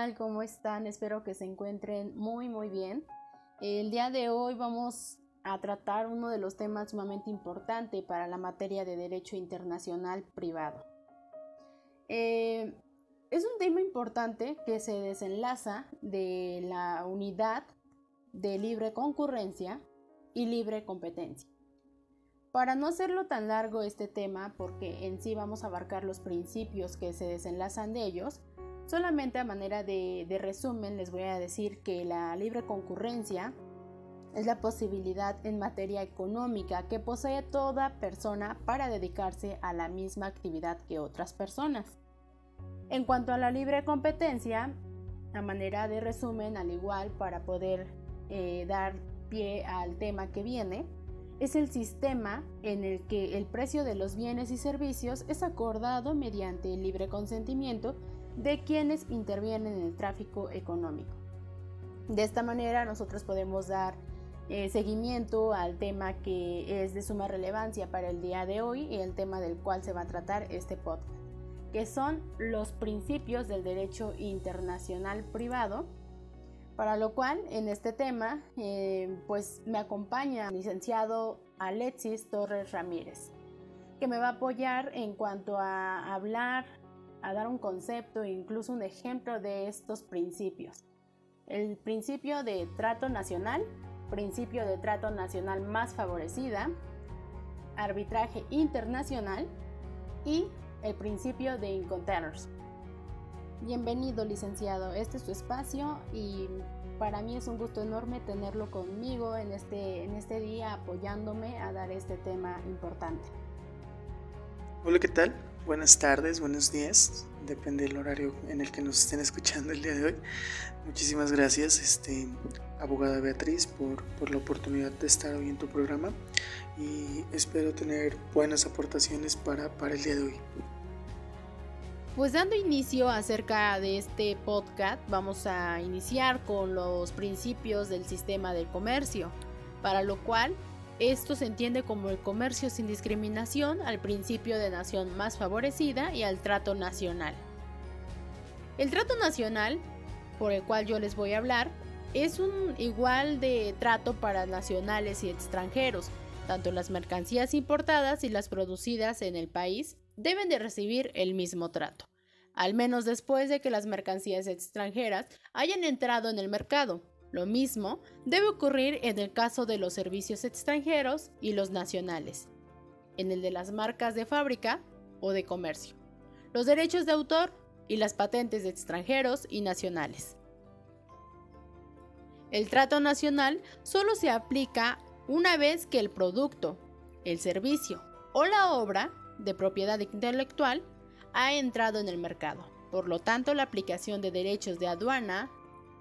tal? ¿Cómo están? Espero que se encuentren muy muy bien. El día de hoy vamos a tratar uno de los temas sumamente importante para la materia de Derecho Internacional Privado. Eh, es un tema importante que se desenlaza de la unidad de libre concurrencia y libre competencia. Para no hacerlo tan largo este tema, porque en sí vamos a abarcar los principios que se desenlazan de ellos, solamente a manera de, resumen les voy a decir que la libre concurrencia es la posibilidad en materia económica que posee toda persona para dedicarse a la misma actividad que otras personas. En cuanto a la libre competencia, a manera de resumen, al igual para poder eh, dar pie al tema que viene, es el sistema en el que el precio de los bienes y servicios es acordado mediante el libre consentimiento de quienes intervienen en el tráfico económico. De esta manera nosotros podemos dar eh, seguimiento al tema que es de suma relevancia para el día de hoy y el tema del cual se va a tratar este podcast, que son los principios del derecho internacional privado para lo cual, en este tema, eh, pues me acompaña el licenciado Alexis Torres Ramírez, que me va a apoyar en cuanto a hablar, a dar un concepto e incluso un ejemplo de estos principios. El principio de trato nacional, principio de trato nacional más favorecida, arbitraje internacional y el principio de incoterms. Bienvenido, licenciado. Este es su espacio y para mí es un gusto enorme tenerlo conmigo en este, en este día apoyándome a dar este tema importante. Hola, ¿qué tal? Buenas tardes, buenos días, depende del horario en el que nos estén escuchando el día de hoy. Muchísimas gracias, este, abogada Beatriz, por, la oportunidad de estar hoy en tu programa y espero tener buenas aportaciones para, para el día de hoy. Pues dando inicio acerca de este podcast, vamos a iniciar con los principios del sistema del comercio, para lo cual esto se entiende como el comercio sin discriminación, al principio de nación más favorecida y al trato nacional. El trato nacional, por el cual yo les voy a hablar, es un igual de trato para nacionales y extranjeros, tanto las mercancías importadas y las producidas en el país deben de recibir el mismo trato, al menos después de que las mercancías extranjeras hayan entrado en el mercado. Lo mismo debe ocurrir en el caso de los servicios extranjeros y los nacionales, en el de las marcas de fábrica o de comercio, los derechos de autor y las patentes de extranjeros y nacionales. El trato nacional solo se aplica una vez que el producto, el servicio o la obra de propiedad intelectual ha entrado en el mercado. Por lo tanto, la aplicación de derechos de aduana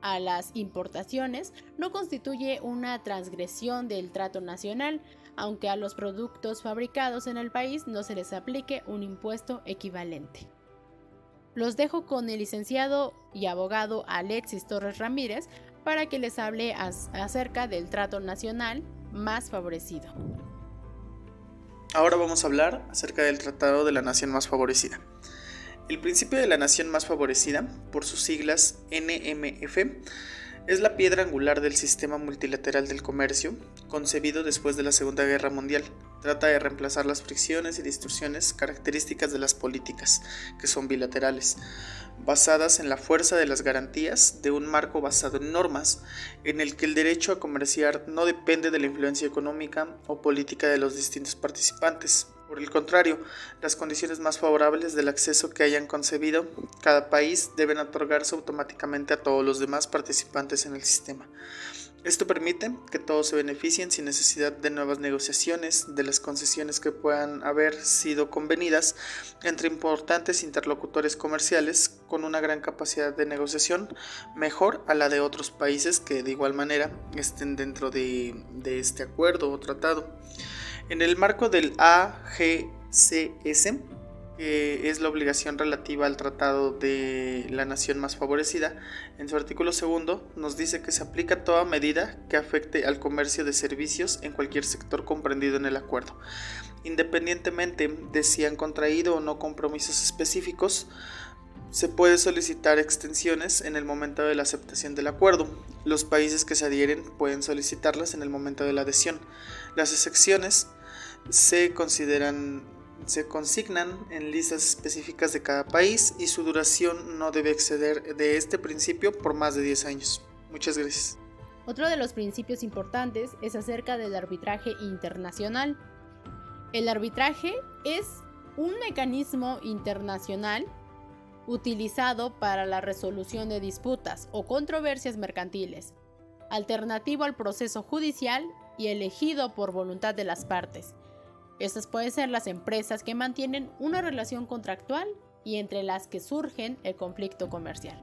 a las importaciones no constituye una transgresión del trato nacional, aunque a los productos fabricados en el país no se les aplique un impuesto equivalente. Los dejo con el licenciado y abogado Alexis Torres Ramírez para que les hable acerca del trato nacional más favorecido. Ahora vamos a hablar acerca del Tratado de la Nación Más Favorecida. El principio de la nación más favorecida, por sus siglas NMF, es la piedra angular del sistema multilateral del comercio, concebido después de la Segunda Guerra Mundial. Trata de reemplazar las fricciones y distorsiones características de las políticas, que son bilaterales, basadas en la fuerza de las garantías de un marco basado en normas, en el que el derecho a comerciar no depende de la influencia económica o política de los distintos participantes. Por el contrario, las condiciones más favorables del acceso que hayan concebido cada país deben otorgarse automáticamente a todos los demás participantes en el sistema. Esto permite que todos se beneficien sin necesidad de nuevas negociaciones de las concesiones que puedan haber sido convenidas entre importantes interlocutores comerciales con una gran capacidad de negociación mejor a la de otros países que de igual manera estén dentro de, este acuerdo o tratado. En el marco del AGCS, es la obligación relativa al Tratado de la Nación más favorecida, en su artículo segundo nos dice que se aplica toda medida que afecte al comercio de servicios en cualquier sector comprendido en el acuerdo, independientemente de si han contraído o no compromisos específicos se puede solicitar extensiones en el momento de la aceptación del acuerdo. Los países que se adhieren pueden solicitarlas en el momento de la adhesión. Las excepciones se consideran se consignan en listas específicas de cada país y su duración no debe exceder de este principio por más de 10 años. Muchas gracias. Otro de los principios importantes es acerca del arbitraje internacional. El arbitraje es un mecanismo internacional utilizado para la resolución de disputas o controversias mercantiles, alternativo al proceso judicial y elegido por voluntad de las partes. Estas pueden ser las empresas que mantienen una relación contractual y entre las que surgen el conflicto comercial.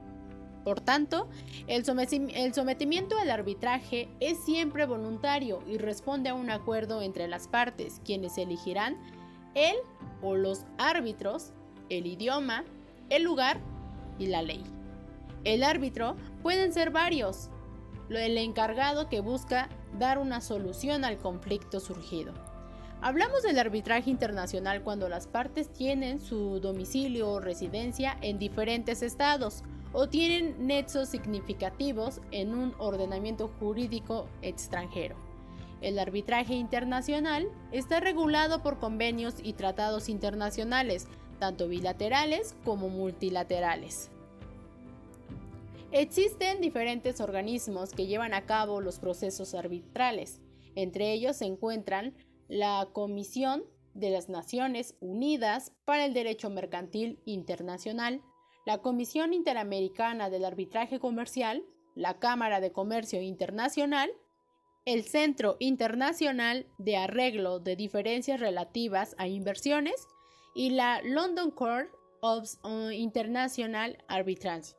Por tanto, el, sometimiento al arbitraje es siempre voluntario y responde a un acuerdo entre las partes, quienes elegirán el o los árbitros, el idioma, el lugar y la ley. El árbitro pueden ser varios, el encargado que busca dar una solución al conflicto surgido. Hablamos del arbitraje internacional cuando las partes tienen su domicilio o residencia en diferentes estados o tienen nexos significativos en un ordenamiento jurídico extranjero. El arbitraje internacional está regulado por convenios y tratados internacionales, tanto bilaterales como multilaterales. Existen diferentes organismos que llevan a cabo los procesos arbitrales. Entre ellos se encuentran la Comisión de las Naciones Unidas para el Derecho Mercantil Internacional, la Comisión Interamericana del Arbitraje Comercial, la Cámara de Comercio Internacional, el Centro Internacional de Arreglo de Diferencias Relativas a Inversiones y la London Court of International Arbitrage.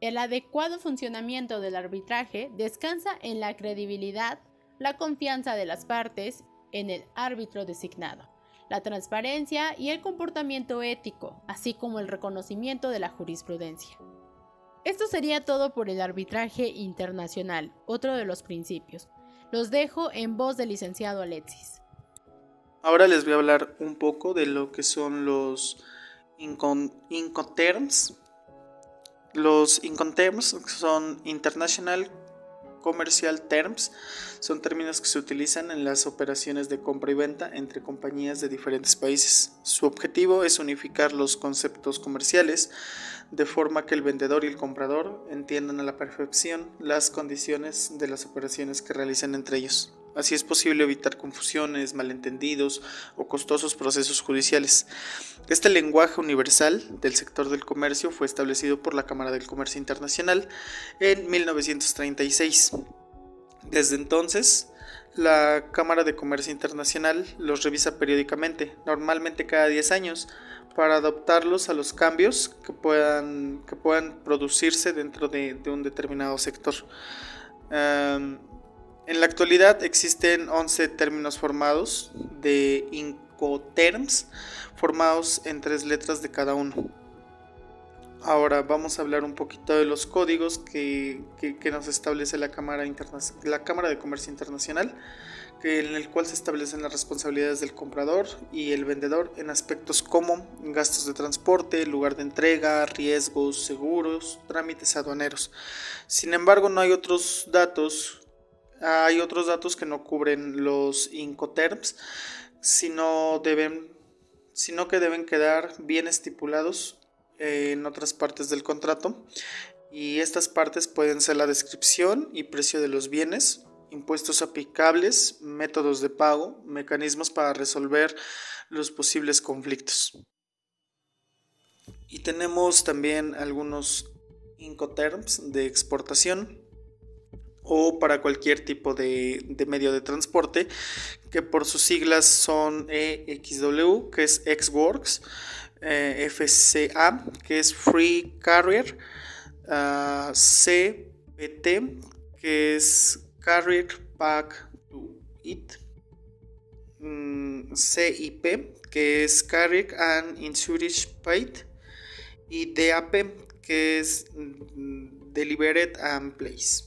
El adecuado funcionamiento del arbitraje descansa en la credibilidad, la confianza de las partes en el árbitro designado, la transparencia y el comportamiento ético, así como el reconocimiento de la jurisprudencia. Esto sería todo por el arbitraje internacional, otro de los principios. Los dejo en voz del licenciado Alexis. Ahora les voy a hablar un poco de lo que son los Incoterms. Los Incoterms son International Commercial Terms son términos que se utilizan en las operaciones de compra y venta entre compañías de diferentes países. Su objetivo es unificar los conceptos comerciales de forma que el vendedor y el comprador entiendan a la perfección las condiciones de las operaciones que realizan entre ellos. Así es posible evitar confusiones, malentendidos o costosos procesos judiciales. Este lenguaje universal del sector del comercio fue establecido por la Cámara del Comercio Internacional en 1936. Desde entonces, la Cámara de Comercio Internacional los revisa periódicamente, normalmente cada 10 años, para adaptarlos a los cambios que puedan, que puedan producirse dentro de, un determinado sector. En la actualidad existen 11 términos formados de Incoterms, formados en tres letras de cada uno. Ahora vamos a hablar un poquito de los códigos que, nos establece la Cámara, la Cámara de Comercio Internacional, que, en el cual se establecen las responsabilidades del comprador y el vendedor en aspectos como gastos de transporte, lugar de entrega, riesgos, seguros, trámites aduaneros. Sin embargo, no hay otros datos hay otros datos que no cubren los Incoterms, sino, deben, sino que deben quedar bien estipulados en otras partes del contrato. Y estas partes pueden ser la descripción y precio de los bienes, impuestos aplicables, métodos de pago, mecanismos para resolver los posibles conflictos. Y tenemos también algunos Incoterms de exportación o para cualquier tipo de, medio de transporte, que por sus siglas son EXW, que es XWorks, eh, FCA, que es Free Carrier, uh, CPT, que es Carrier Pack to It, mm, CIP, que es Carrier and Insurance Paid, y DAP, que es mm, Delivered and Place.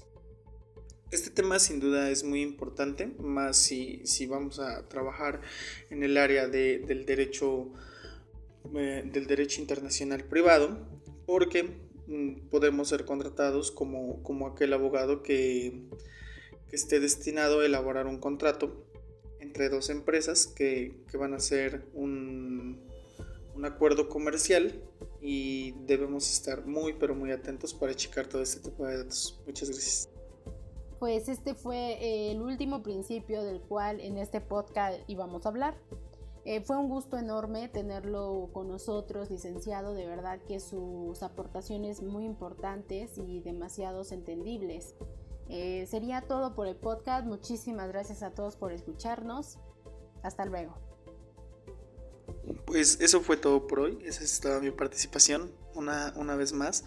Este tema sin duda es muy importante, más si, vamos a trabajar en el área del, derecho, eh, del derecho internacional privado. porque mm, podemos ser contratados como, como aquel abogado que, que, esté destinado a elaborar un contrato entre dos empresas que, que van a hacer un, un acuerdo comercial y debemos estar muy pero muy atentos para checar todo este tipo de datos. Muchas gracias. Pues este fue el último principio del cual en este podcast íbamos a hablar. Eh, fue un gusto enorme tenerlo con nosotros, licenciado. De verdad que sus aportaciones muy importantes y demasiados entendibles. Eh, sería todo por el podcast. Muchísimas gracias a todos por escucharnos. Hasta luego. Pues eso fue todo por hoy. Esa es toda mi participación. Una, una vez más,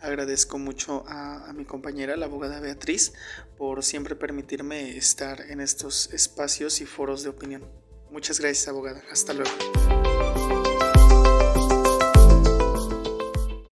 agradezco mucho a, a mi compañera, la abogada Beatriz, por siempre permitirme estar en estos espacios y foros de opinión. Muchas gracias, abogada. Hasta luego.